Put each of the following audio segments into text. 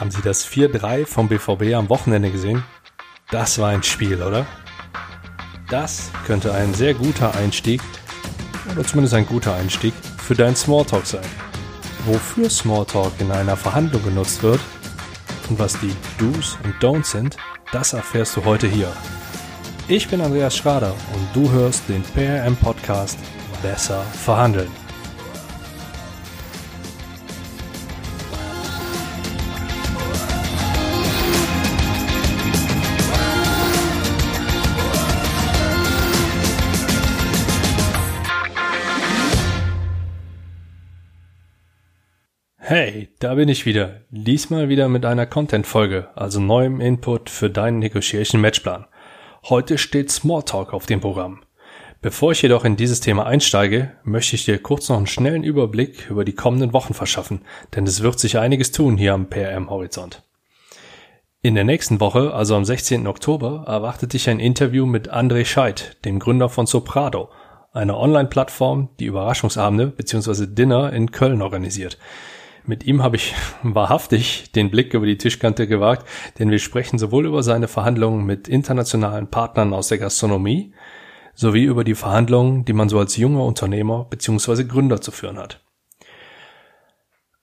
Haben Sie das 4-3 vom BVB am Wochenende gesehen? Das war ein Spiel, oder? Das könnte ein sehr guter Einstieg, oder zumindest ein guter Einstieg, für deinen Smalltalk sein. Wofür Smalltalk in einer Verhandlung genutzt wird und was die Do's und Don'ts sind, das erfährst du heute hier. Ich bin Andreas Schrader und du hörst den PRM Podcast Besser verhandeln. Hey, da bin ich wieder. Diesmal wieder mit einer Content-Folge, also neuem Input für deinen Negotiation Matchplan. Heute steht Smalltalk auf dem Programm. Bevor ich jedoch in dieses Thema einsteige, möchte ich dir kurz noch einen schnellen Überblick über die kommenden Wochen verschaffen, denn es wird sich einiges tun hier am PRM-Horizont. In der nächsten Woche, also am 16. Oktober, erwartet dich ein Interview mit André Scheidt, dem Gründer von Soprado, einer Online-Plattform, die Überraschungsabende bzw. Dinner in Köln organisiert. Mit ihm habe ich wahrhaftig den Blick über die Tischkante gewagt, denn wir sprechen sowohl über seine Verhandlungen mit internationalen Partnern aus der Gastronomie, sowie über die Verhandlungen, die man so als junger Unternehmer bzw. Gründer zu führen hat.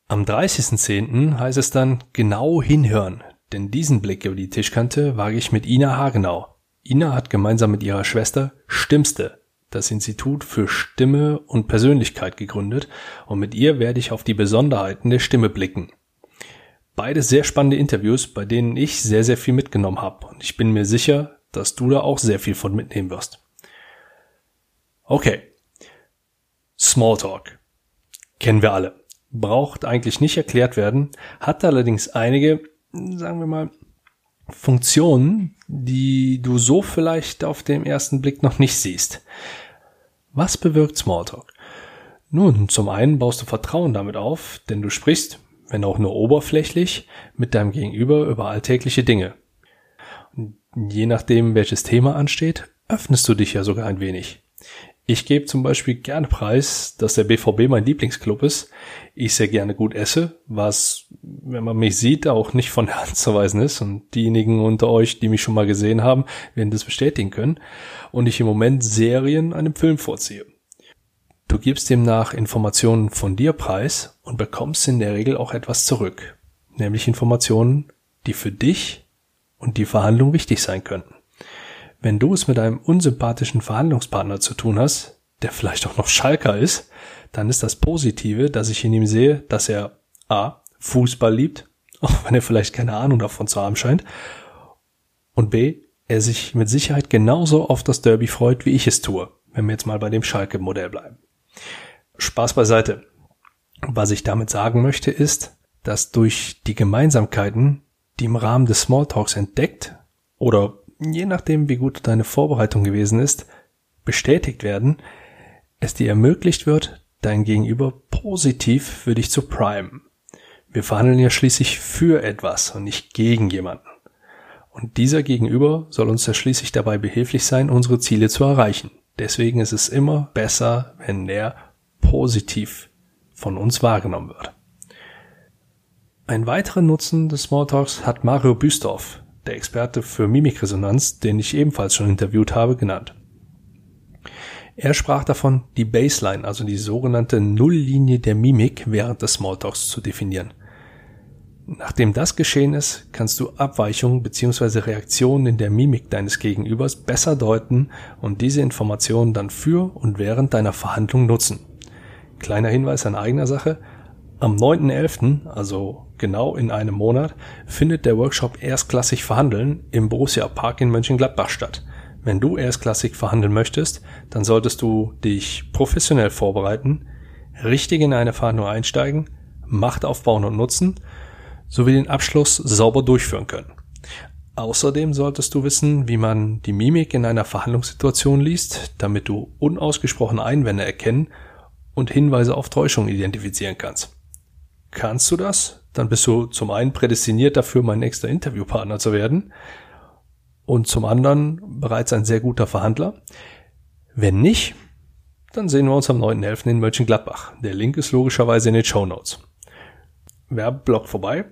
Am 30.10. heißt es dann genau hinhören, denn diesen Blick über die Tischkante wage ich mit Ina Hagenau. Ina hat gemeinsam mit ihrer Schwester Stimmste das Institut für Stimme und Persönlichkeit gegründet und mit ihr werde ich auf die Besonderheiten der Stimme blicken. Beide sehr spannende Interviews, bei denen ich sehr, sehr viel mitgenommen habe und ich bin mir sicher, dass du da auch sehr viel von mitnehmen wirst. Okay. Smalltalk. Kennen wir alle. Braucht eigentlich nicht erklärt werden, hat allerdings einige, sagen wir mal, Funktionen, die du so vielleicht auf dem ersten Blick noch nicht siehst. Was bewirkt Smalltalk? Nun, zum einen baust du Vertrauen damit auf, denn du sprichst, wenn auch nur oberflächlich, mit deinem Gegenüber über alltägliche Dinge. Und je nachdem, welches Thema ansteht, öffnest du dich ja sogar ein wenig. Ich gebe zum Beispiel gerne preis, dass der BVB mein Lieblingsclub ist. Ich sehr gerne gut esse, was, wenn man mich sieht, auch nicht von der Hand zu weisen ist. Und diejenigen unter euch, die mich schon mal gesehen haben, werden das bestätigen können. Und ich im Moment Serien einem Film vorziehe. Du gibst demnach Informationen von dir preis und bekommst in der Regel auch etwas zurück. Nämlich Informationen, die für dich und die Verhandlung wichtig sein könnten. Wenn du es mit einem unsympathischen Verhandlungspartner zu tun hast, der vielleicht auch noch Schalker ist, dann ist das Positive, dass ich in ihm sehe, dass er A. Fußball liebt, auch wenn er vielleicht keine Ahnung davon zu haben scheint, und B. er sich mit Sicherheit genauso auf das Derby freut, wie ich es tue, wenn wir jetzt mal bei dem Schalke-Modell bleiben. Spaß beiseite. Was ich damit sagen möchte ist, dass durch die Gemeinsamkeiten, die im Rahmen des Smalltalks entdeckt oder je nachdem, wie gut deine Vorbereitung gewesen ist, bestätigt werden, es dir ermöglicht wird, dein Gegenüber positiv für dich zu primen. Wir verhandeln ja schließlich für etwas und nicht gegen jemanden. Und dieser Gegenüber soll uns ja schließlich dabei behilflich sein, unsere Ziele zu erreichen. Deswegen ist es immer besser, wenn der positiv von uns wahrgenommen wird. Ein weiterer Nutzen des Smalltalks hat Mario Büstorf, der Experte für Mimikresonanz, den ich ebenfalls schon interviewt habe, genannt. Er sprach davon, die Baseline, also die sogenannte Nulllinie der Mimik während des Smalltalks zu definieren. Nachdem das geschehen ist, kannst du Abweichungen bzw. Reaktionen in der Mimik deines Gegenübers besser deuten und diese Informationen dann für und während deiner Verhandlung nutzen. Kleiner Hinweis an eigener Sache, am 9.11., also genau in einem Monat, findet der Workshop Erstklassig Verhandeln im Borussia Park in Mönchengladbach statt. Wenn du erstklassig verhandeln möchtest, dann solltest du dich professionell vorbereiten, richtig in eine Verhandlung einsteigen, Macht aufbauen und nutzen, sowie den Abschluss sauber durchführen können. Außerdem solltest du wissen, wie man die Mimik in einer Verhandlungssituation liest, damit du unausgesprochene Einwände erkennen und Hinweise auf Täuschung identifizieren kannst. Kannst du das? Dann bist du zum einen prädestiniert dafür, mein nächster Interviewpartner zu werden und zum anderen bereits ein sehr guter Verhandler. Wenn nicht, dann sehen wir uns am 9.11. in Mönchengladbach. Der Link ist logischerweise in den Show Notes. Werbeblock vorbei.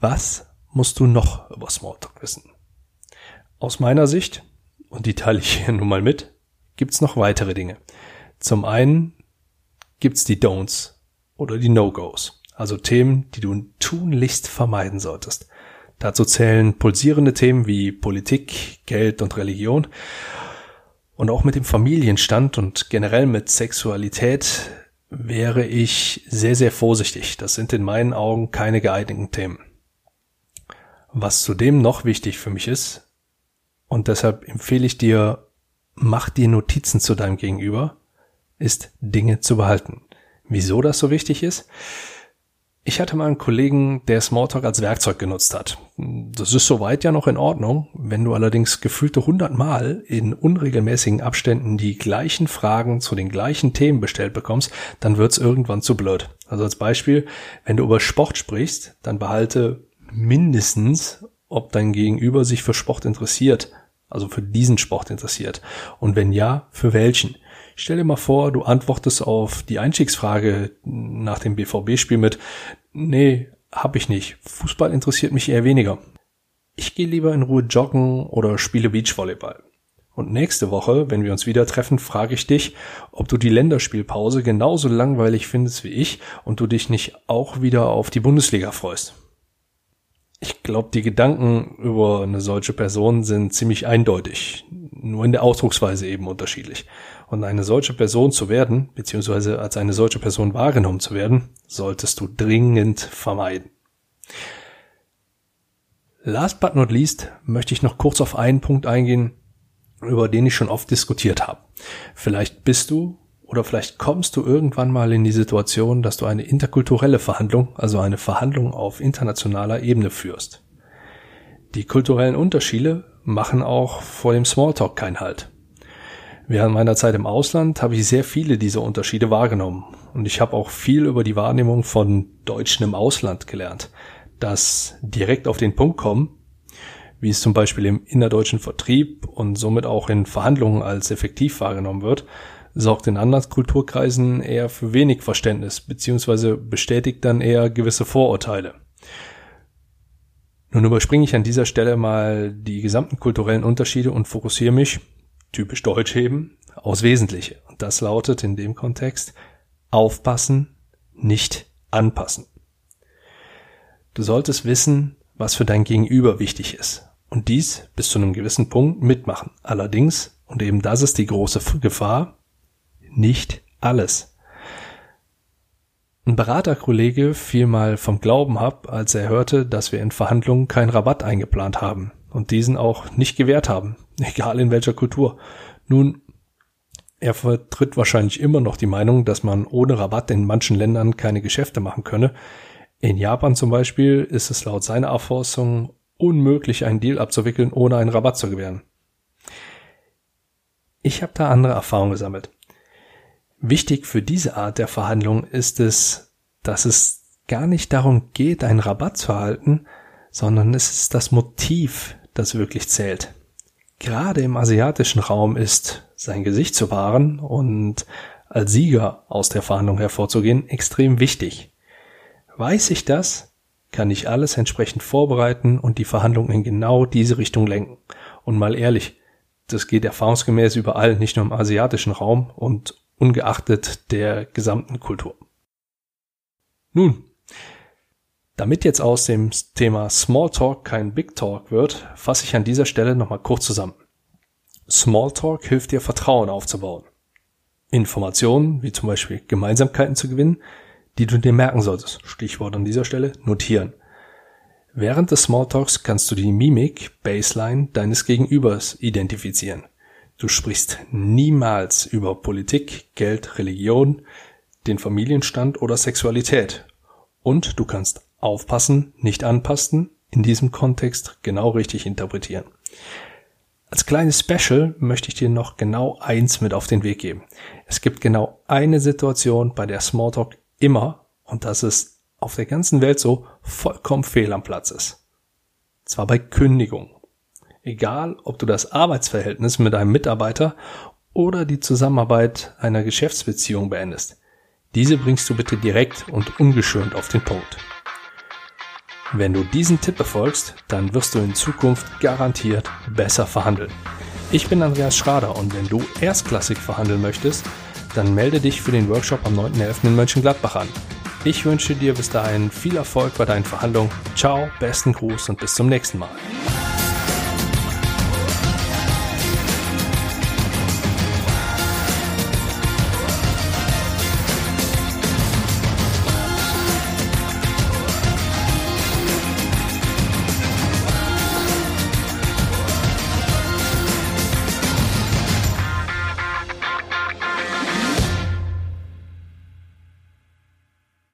Was musst du noch über Smalltalk wissen? Aus meiner Sicht, und die teile ich hier nun mal mit, gibt's noch weitere Dinge. Zum einen gibt's die Don'ts oder die No-Gos, also Themen, die du tunlichst vermeiden solltest. Dazu zählen pulsierende Themen wie Politik, Geld und Religion. Und auch mit dem Familienstand und generell mit Sexualität wäre ich sehr, sehr vorsichtig. Das sind in meinen Augen keine geeigneten Themen. Was zudem noch wichtig für mich ist, und deshalb empfehle ich dir, mach dir Notizen zu deinem Gegenüber, ist Dinge zu behalten. Wieso das so wichtig ist? Ich hatte mal einen Kollegen, der Smalltalk als Werkzeug genutzt hat. Das ist soweit ja noch in Ordnung. Wenn du allerdings gefühlte hundertmal in unregelmäßigen Abständen die gleichen Fragen zu den gleichen Themen bestellt bekommst, dann wird's irgendwann zu blöd. Also als Beispiel, wenn du über Sport sprichst, dann behalte mindestens, ob dein Gegenüber sich für Sport interessiert, also für diesen Sport interessiert. Und wenn ja, für welchen? Stell dir mal vor, du antwortest auf die Einstiegsfrage nach dem BVB-Spiel mit, nee, hab ich nicht. Fußball interessiert mich eher weniger. Ich gehe lieber in Ruhe joggen oder spiele Beachvolleyball. Und nächste Woche, wenn wir uns wieder treffen, frage ich dich, ob du die Länderspielpause genauso langweilig findest wie ich und du dich nicht auch wieder auf die Bundesliga freust. Ich glaube, die Gedanken über eine solche Person sind ziemlich eindeutig, nur in der Ausdrucksweise eben unterschiedlich. Und eine solche Person zu werden, beziehungsweise als eine solche Person wahrgenommen zu werden, solltest du dringend vermeiden. Last but not least möchte ich noch kurz auf einen Punkt eingehen, über den ich schon oft diskutiert habe. Vielleicht bist du oder vielleicht kommst du irgendwann mal in die Situation, dass du eine interkulturelle Verhandlung, also eine Verhandlung auf internationaler Ebene führst. Die kulturellen Unterschiede machen auch vor dem Smalltalk keinen Halt. Während meiner Zeit im Ausland habe ich sehr viele dieser Unterschiede wahrgenommen und ich habe auch viel über die Wahrnehmung von Deutschen im Ausland gelernt. Das direkt auf den Punkt kommen, wie es zum Beispiel im innerdeutschen Vertrieb und somit auch in Verhandlungen als effektiv wahrgenommen wird, sorgt in anderen Kulturkreisen eher für wenig Verständnis beziehungsweise bestätigt dann eher gewisse Vorurteile. Nun überspringe ich an dieser Stelle mal die gesamten kulturellen Unterschiede und fokussiere mich, typisch deutsch eben, aus Wesentliche. Und das lautet in dem Kontext aufpassen, nicht anpassen. Du solltest wissen, was für dein Gegenüber wichtig ist. Und dies bis zu einem gewissen Punkt mitmachen. Allerdings, und eben das ist die große Gefahr, nicht alles. Ein Beraterkollege fiel mal vom Glauben ab, als er hörte, dass wir in Verhandlungen keinen Rabatt eingeplant haben und diesen auch nicht gewährt haben, egal in welcher Kultur. Nun, er vertritt wahrscheinlich immer noch die Meinung, dass man ohne Rabatt in manchen Ländern keine Geschäfte machen könne. In Japan zum Beispiel ist es laut seiner Auffassung unmöglich, einen Deal abzuwickeln, ohne einen Rabatt zu gewähren. Ich habe da andere Erfahrungen gesammelt. Wichtig für diese Art der Verhandlung ist es, dass es gar nicht darum geht, einen Rabatt zu erhalten, sondern es ist das Motiv, das wirklich zählt. Gerade im asiatischen Raum ist sein Gesicht zu wahren und als Sieger aus der Verhandlung hervorzugehen extrem wichtig. Weiß ich das, kann ich alles entsprechend vorbereiten und die Verhandlung in genau diese Richtung lenken. Und mal ehrlich, das geht erfahrungsgemäß überall, nicht nur im asiatischen Raum und ungeachtet der gesamten Kultur. Nun, damit jetzt aus dem Thema Smalltalk kein Big Talk wird, fasse ich an dieser Stelle nochmal kurz zusammen. Smalltalk hilft dir Vertrauen aufzubauen. Informationen, wie zum Beispiel Gemeinsamkeiten zu gewinnen, die du dir merken solltest. Stichwort an dieser Stelle, notieren. Während des Smalltalks kannst du die Mimik, Baseline deines Gegenübers identifizieren. Du sprichst niemals über Politik, Geld, Religion, den Familienstand oder Sexualität. Und du kannst aufpassen, nicht anpassen, in diesem Kontext genau richtig interpretieren. Als kleines Special möchte ich dir noch genau eins mit auf den Weg geben. Es gibt genau eine Situation, bei der Smalltalk immer, und das ist auf der ganzen Welt so, vollkommen fehl am Platz ist. Zwar bei Kündigung egal ob du das Arbeitsverhältnis mit einem Mitarbeiter oder die Zusammenarbeit einer Geschäftsbeziehung beendest. Diese bringst du bitte direkt und ungeschönt auf den Punkt. Wenn du diesen Tipp befolgst, dann wirst du in Zukunft garantiert besser verhandeln. Ich bin Andreas Schrader und wenn du erstklassig verhandeln möchtest, dann melde dich für den Workshop am 9.11. in Mönchengladbach an. Ich wünsche dir bis dahin viel Erfolg bei deinen Verhandlungen. Ciao, besten Gruß und bis zum nächsten Mal.